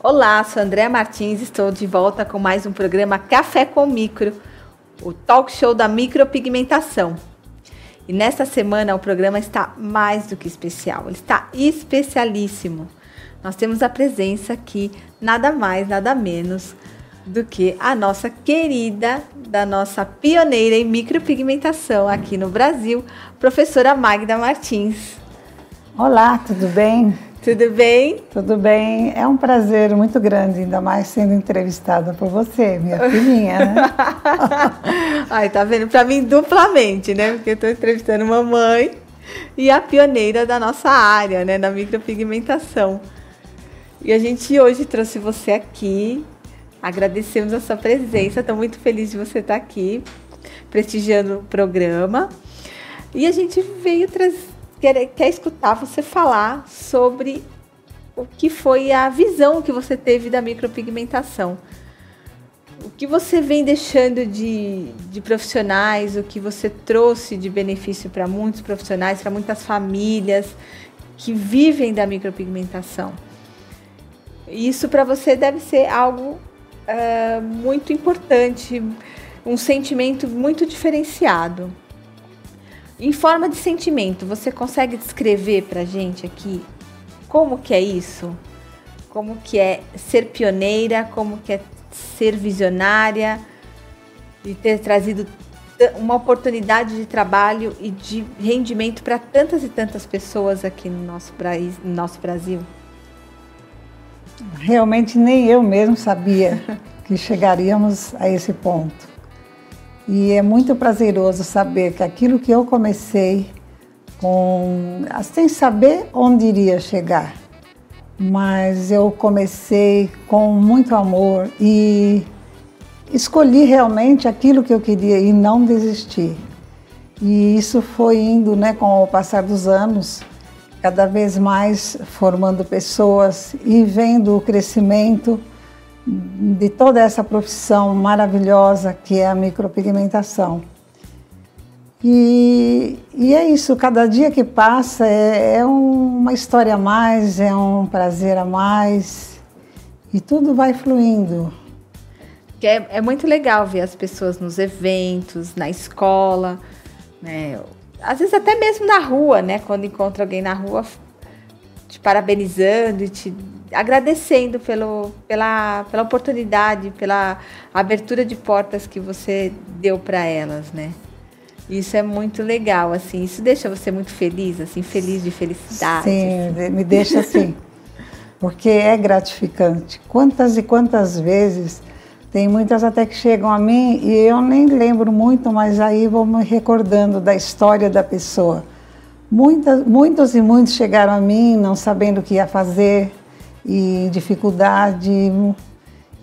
Olá, sou Andréa Martins, estou de volta com mais um programa Café com Micro, o talk show da micropigmentação. E nesta semana o programa está mais do que especial, ele está especialíssimo. Nós temos a presença aqui, nada mais, nada menos do que a nossa querida, da nossa pioneira em micropigmentação aqui no Brasil, professora Magda Martins. Olá, tudo bem? Tudo bem? Tudo bem. É um prazer muito grande, ainda mais sendo entrevistada por você, minha filhinha, né? Ai, tá vendo? Para mim, duplamente, né? Porque eu estou entrevistando mamãe e a pioneira da nossa área, né? Da micropigmentação. E a gente hoje trouxe você aqui. Agradecemos a sua presença. Estou muito feliz de você estar aqui, prestigiando o programa. E a gente veio trazer quer, quer escutar você falar sobre o que foi a visão que você teve da micropigmentação. O que você vem deixando de, de profissionais, o que você trouxe de benefício para muitos profissionais, para muitas famílias que vivem da micropigmentação. Isso para você deve ser algo uh, muito importante, um sentimento muito diferenciado. Em forma de sentimento, você consegue descrever para gente aqui como que é isso? Como que é ser pioneira? Como que é ser visionária? E ter trazido uma oportunidade de trabalho e de rendimento para tantas e tantas pessoas aqui no nosso, no nosso Brasil? Realmente nem eu mesmo sabia que chegaríamos a esse ponto. E é muito prazeroso saber que aquilo que eu comecei com sem saber onde iria chegar, mas eu comecei com muito amor e escolhi realmente aquilo que eu queria e não desisti. E isso foi indo, né, com o passar dos anos, cada vez mais formando pessoas e vendo o crescimento de toda essa profissão maravilhosa que é a micropigmentação. E, e é isso, cada dia que passa é, é uma história a mais, é um prazer a mais e tudo vai fluindo. É, é muito legal ver as pessoas nos eventos, na escola, né? às vezes até mesmo na rua, né? Quando encontra alguém na rua te parabenizando e te agradecendo pelo, pela, pela oportunidade, pela abertura de portas que você deu para elas, né? Isso é muito legal, assim. Isso deixa você muito feliz, assim, feliz de felicidade. Sim, assim. me deixa assim. porque é gratificante. Quantas e quantas vezes tem muitas até que chegam a mim e eu nem lembro muito, mas aí vou me recordando da história da pessoa. Muitas, muitos e muitos chegaram a mim não sabendo o que ia fazer, e dificuldade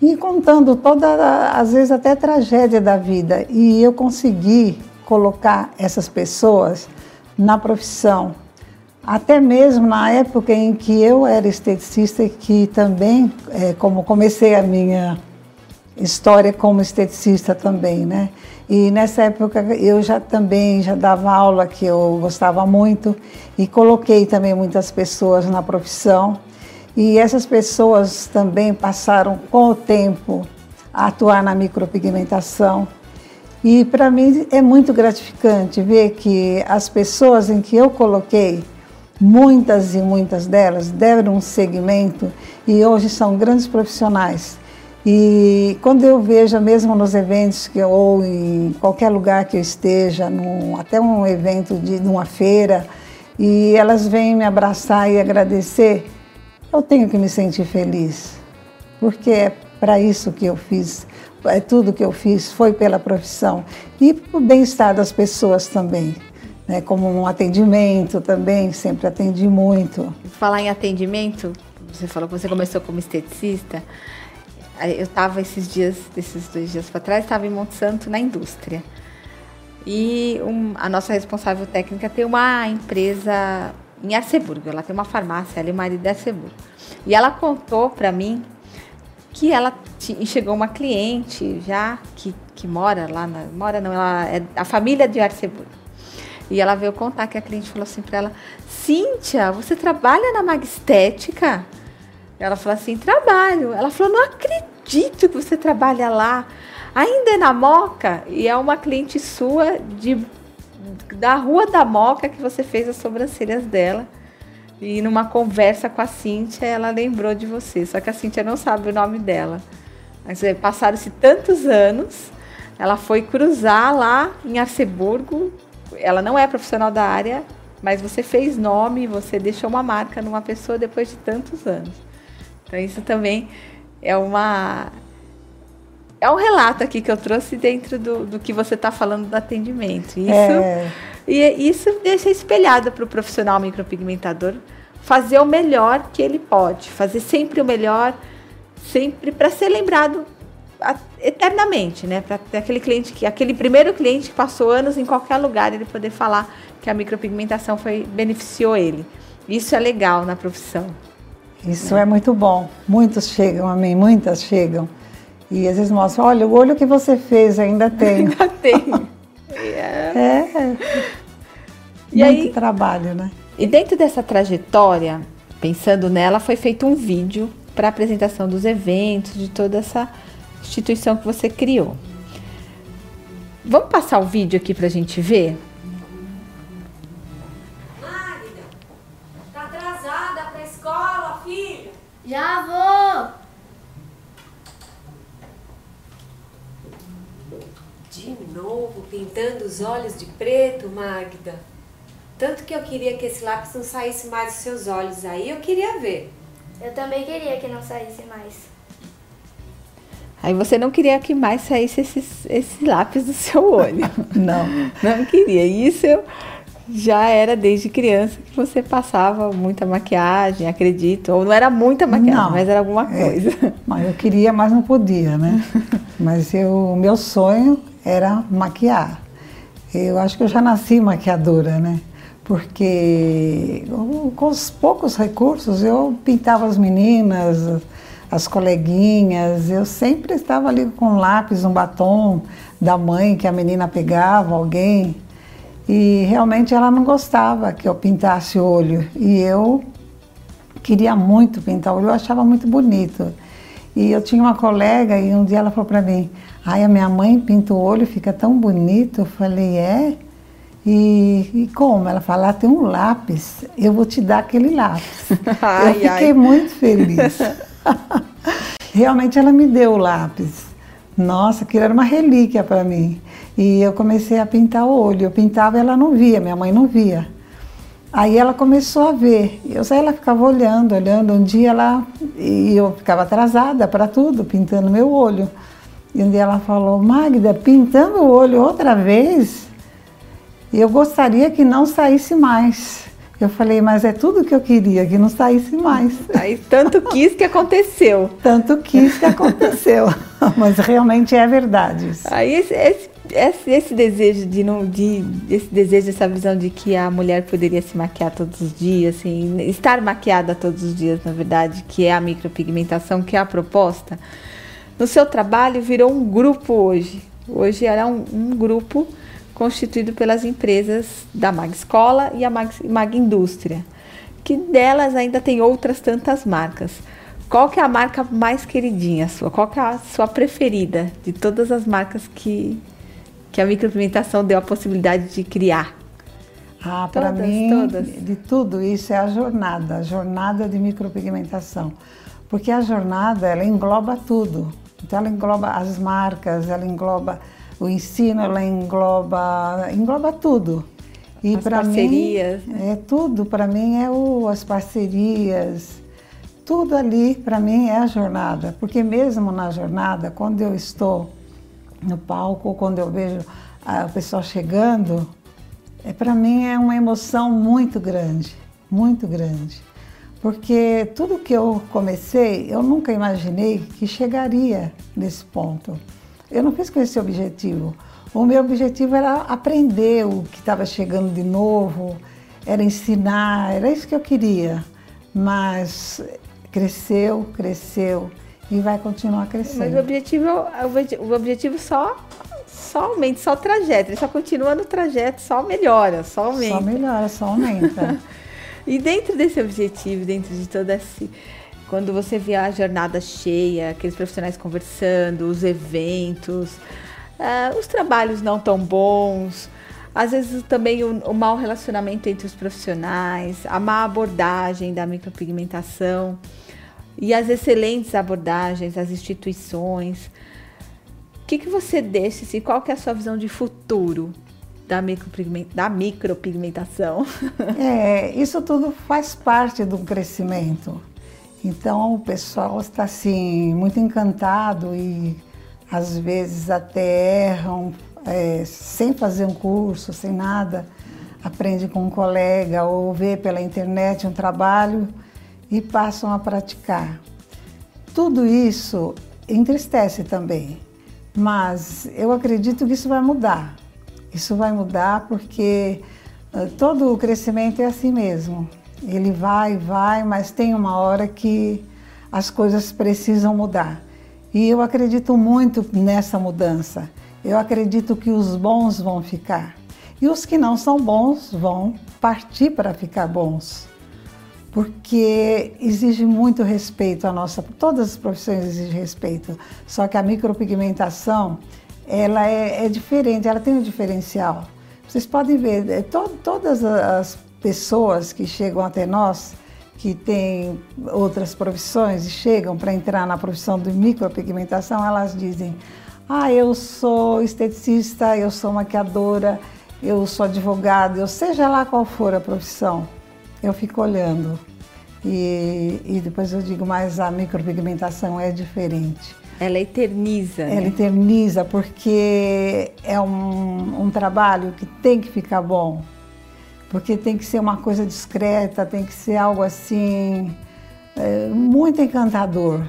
e contando toda, às vezes até tragédia da vida. E eu consegui colocar essas pessoas na profissão. Até mesmo na época em que eu era esteticista que também, é, como comecei a minha história como esteticista também, né? E nessa época eu já também já dava aula que eu gostava muito e coloquei também muitas pessoas na profissão. E essas pessoas também passaram com o tempo a atuar na micropigmentação. E para mim é muito gratificante ver que as pessoas em que eu coloquei, muitas e muitas delas deram um segmento e hoje são grandes profissionais. E quando eu vejo, mesmo nos eventos que eu, ou em qualquer lugar que eu esteja, num, até um evento de uma feira, e elas vêm me abraçar e agradecer, eu tenho que me sentir feliz, porque é para isso que eu fiz, é tudo que eu fiz foi pela profissão e o bem-estar das pessoas também. Né, como um atendimento também, sempre atendi muito. Falar em atendimento, você falou que você começou como esteticista. Eu estava esses dias, esses dois dias para trás, estava em Monte Santo na indústria. E um, a nossa responsável técnica tem uma empresa em Arceburgo. Ela tem uma farmácia ali, o marido de Arceburgo. E ela contou para mim que ela chegou uma cliente já que, que mora lá, na, mora não, ela é a família de Arceburgo. E ela veio contar que a cliente falou assim para ela: Cíntia, você trabalha na Magistética? Ela falou assim: trabalho. Ela falou: não acredito que você trabalha lá. Ainda é na Moca e é uma cliente sua de da Rua da Moca que você fez as sobrancelhas dela. E numa conversa com a Cíntia, ela lembrou de você. Só que a Cíntia não sabe o nome dela. Mas é, passaram-se tantos anos, ela foi cruzar lá em Arceburgo. Ela não é profissional da área, mas você fez nome, você deixou uma marca numa pessoa depois de tantos anos. Então isso também é uma é um relato aqui que eu trouxe dentro do, do que você está falando do atendimento. Isso, é. E isso deixa espelhado para o profissional micropigmentador fazer o melhor que ele pode, fazer sempre o melhor, sempre para ser lembrado eternamente, né? Para aquele cliente que aquele primeiro cliente que passou anos em qualquer lugar ele poder falar que a micropigmentação foi beneficiou ele. Isso é legal na profissão. Isso é muito bom. Muitos chegam a mim, muitas chegam. E às vezes mostram, olha, o olho que você fez ainda tem. ainda tem. é. é. E Muito aí, trabalho, né? E dentro dessa trajetória, pensando nela, foi feito um vídeo para apresentação dos eventos, de toda essa instituição que você criou. Vamos passar o vídeo aqui para a gente ver? Os olhos de preto, Magda? Tanto que eu queria que esse lápis não saísse mais dos seus olhos. Aí eu queria ver. Eu também queria que não saísse mais. Aí você não queria que mais saísse esse, esse lápis do seu olho. não. Não queria. Isso eu já era desde criança que você passava muita maquiagem, acredito. Ou não era muita maquiagem, não, mas era alguma é. coisa. É, mas eu queria, mas não podia, né? mas o meu sonho era maquiar. Eu acho que eu já nasci maquiadora, né? Porque com os poucos recursos eu pintava as meninas, as coleguinhas, eu sempre estava ali com um lápis, um batom da mãe que a menina pegava, alguém. E realmente ela não gostava que eu pintasse o olho. E eu queria muito pintar o olho, eu achava muito bonito. E eu tinha uma colega e um dia ela falou para mim: Ai, a minha mãe pinta o olho, fica tão bonito. Eu falei, é? E, e como? Ela falou, ah, tem um lápis, eu vou te dar aquele lápis. ai, eu fiquei ai. muito feliz. Realmente ela me deu o lápis. Nossa, aquilo era uma relíquia para mim. E eu comecei a pintar o olho. Eu pintava e ela não via, minha mãe não via. Aí ela começou a ver. Eu sei, ela ficava olhando, olhando. Um dia ela. E eu ficava atrasada para tudo, pintando meu olho. E um dia ela falou, Magda, pintando o olho outra vez? Eu gostaria que não saísse mais. Eu falei, mas é tudo que eu queria, que não saísse mais. Aí tanto quis que aconteceu. tanto quis que aconteceu. mas realmente é verdade. Isso. Aí esse, esse, esse, esse, desejo de não, de esse desejo, essa visão de que a mulher poderia se maquiar todos os dias, assim, estar maquiada todos os dias, na verdade, que é a micropigmentação, que é a proposta no seu trabalho virou um grupo hoje. Hoje era um, um grupo constituído pelas empresas da Mag Escola e a Mag, Mag Indústria, que delas ainda tem outras tantas marcas. Qual que é a marca mais queridinha sua? Qual que é a sua preferida de todas as marcas que, que a micropigmentação deu a possibilidade de criar? Ah, para mim, todas. de tudo isso é a jornada, a jornada de micropigmentação. Porque a jornada, ela engloba tudo. Então ela engloba as marcas, ela engloba o ensino, ela engloba, engloba tudo. E para mim é tudo para mim é o, as parcerias, tudo ali para mim é a jornada, porque mesmo na jornada, quando eu estou no palco, quando eu vejo o pessoal chegando, é para mim é uma emoção muito grande, muito grande. Porque tudo que eu comecei, eu nunca imaginei que chegaria nesse ponto. Eu não fiz com esse objetivo. O meu objetivo era aprender o que estava chegando de novo, era ensinar, era isso que eu queria. Mas cresceu, cresceu e vai continuar crescendo. Mas o objetivo, o objetivo só, só aumenta, só o trajeto, ele só continua no trajeto, só melhora, só aumenta. Só melhora, só aumenta. E dentro desse objetivo, dentro de todo esse quando você vê a jornada cheia, aqueles profissionais conversando, os eventos, uh, os trabalhos não tão bons, às vezes também o, o mau relacionamento entre os profissionais, a má abordagem da micropigmentação e as excelentes abordagens, as instituições. O que, que você deixa, assim, qual que é a sua visão de futuro da, da micropigmentação? É, isso tudo faz parte do crescimento. Então o pessoal está assim muito encantado e às vezes até erram é, sem fazer um curso, sem nada, aprende com um colega ou vê pela internet um trabalho e passam a praticar. Tudo isso entristece também, mas eu acredito que isso vai mudar. Isso vai mudar porque todo o crescimento é assim mesmo. Ele vai, vai, mas tem uma hora que as coisas precisam mudar. E eu acredito muito nessa mudança eu acredito que os bons vão ficar. E os que não são bons vão partir para ficar bons. Porque exige muito respeito a nossa, todas as profissões exigem respeito. Só que a micropigmentação, ela é, é diferente, ela tem um diferencial. Vocês podem ver, é, to, todas as pessoas que chegam até nós, que têm outras profissões e chegam para entrar na profissão de micropigmentação, elas dizem: ah, eu sou esteticista, eu sou maquiadora, eu sou advogada, eu seja lá qual for a profissão, eu fico olhando. E, e depois eu digo, mas a micropigmentação é diferente. Ela eterniza. Ela né? eterniza porque é um, um trabalho que tem que ficar bom. Porque tem que ser uma coisa discreta, tem que ser algo assim, é, muito encantador.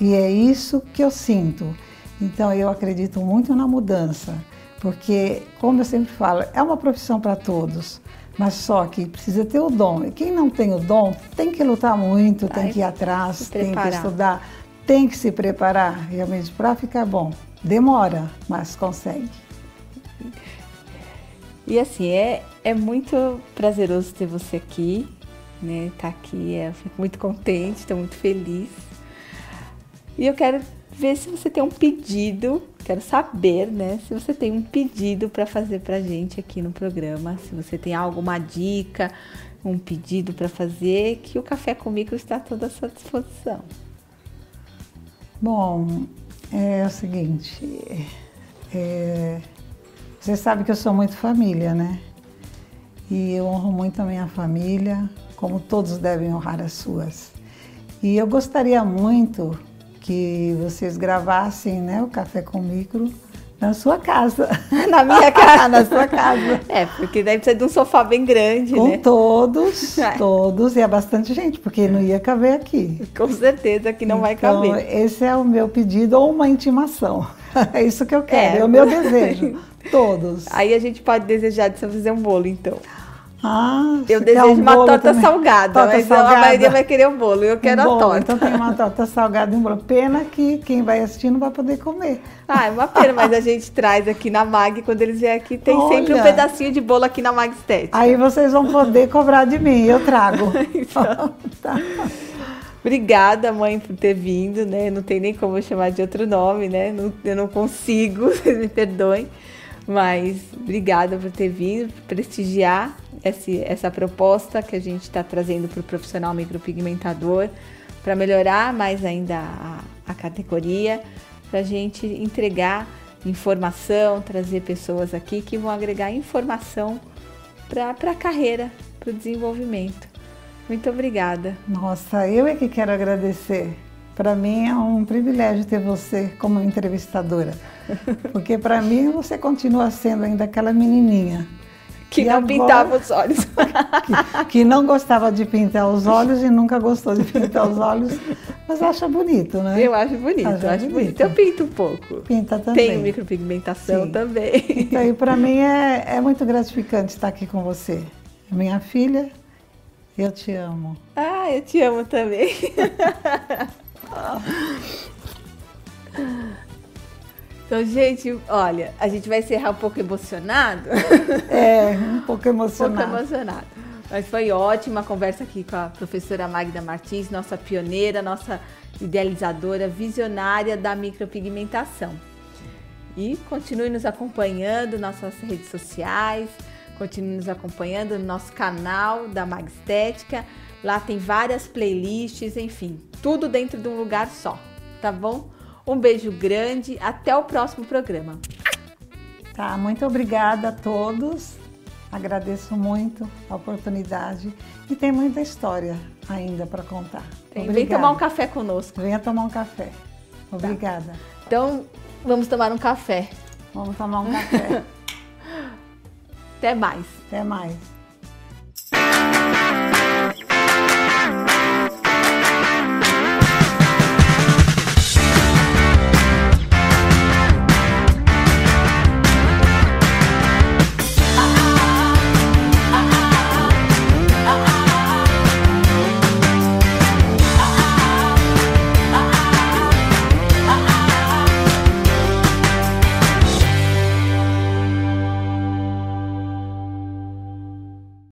E é isso que eu sinto. Então eu acredito muito na mudança, porque, como eu sempre falo, é uma profissão para todos, mas só que precisa ter o dom. E quem não tem o dom tem que lutar muito, tem que ir atrás, tem que estudar, tem que se preparar realmente para ficar bom. Demora, mas consegue. E assim, é, é muito prazeroso ter você aqui, né? Tá aqui, é, eu fico muito contente, estou muito feliz. E eu quero ver se você tem um pedido. Quero saber, né? Se você tem um pedido para fazer para gente aqui no programa. Se você tem alguma dica, um pedido para fazer, que o Café com Micro está toda à sua disposição. Bom, é o seguinte. É, você sabe que eu sou muito família, né? E eu honro muito a minha família, como todos devem honrar as suas. E eu gostaria muito que vocês gravassem né, o Café com Micro na sua casa. Na minha casa. na sua casa. É, porque daí precisa de um sofá bem grande, com né? todos, é. todos, e é bastante gente, porque não ia caber aqui. Com certeza que não então, vai caber. Esse é o meu pedido ou uma intimação. É isso que eu quero, é, é o meu desejo. Todos. Aí a gente pode desejar de você fazer um bolo, então. Ah, eu desejo um uma torta também. salgada, torta mas salgada. a maioria vai querer o bolo. Eu quero um a torta. Então tem uma torta salgada e um bolo. Pena que quem vai assistir não vai poder comer. Ah, é uma pena, mas a gente traz aqui na Mag, quando eles vierem aqui, tem Olha, sempre um pedacinho de bolo aqui na Mag Estética. Aí vocês vão poder cobrar de mim, eu trago. então. tá. Obrigada, mãe, por ter vindo, né? Não tem nem como eu chamar de outro nome, né? Não, eu não consigo, vocês me perdoem. Mas obrigada por ter vindo, prestigiar esse, essa proposta que a gente está trazendo para o profissional micropigmentador, para melhorar mais ainda a, a categoria, para a gente entregar informação, trazer pessoas aqui que vão agregar informação para a carreira, para o desenvolvimento. Muito obrigada. Nossa, eu é que quero agradecer. Para mim é um privilégio ter você como entrevistadora. Porque para mim você continua sendo ainda aquela menininha. Que não agora, pintava os olhos. que, que, não gostava de pintar os olhos e nunca gostou de pintar os olhos, mas acha bonito, né? Eu acho bonito, acho, acho bonito. bonito. Eu pinto um pouco. Pinta também. Tenho micropigmentação Sim. também. Então, e para mim é, é muito gratificante estar aqui com você. Minha filha, eu te amo. Ah, eu te amo também. Então, gente, olha, a gente vai encerrar um pouco emocionado. É, um pouco emocionado. Um pouco emocionado. Mas foi ótima a conversa aqui com a professora Magda Martins, nossa pioneira, nossa idealizadora, visionária da micropigmentação. E continue nos acompanhando nas nossas redes sociais, continue nos acompanhando no nosso canal da Mag Estética. Lá tem várias playlists, enfim, tudo dentro de um lugar só, tá bom? Um beijo grande, até o próximo programa. Tá, muito obrigada a todos. Agradeço muito a oportunidade e tem muita história ainda para contar. Tem, vem tomar um café conosco. Venha tomar um café. Obrigada. Tá. Então, vamos tomar um café. Vamos tomar um café. Até mais. Até mais.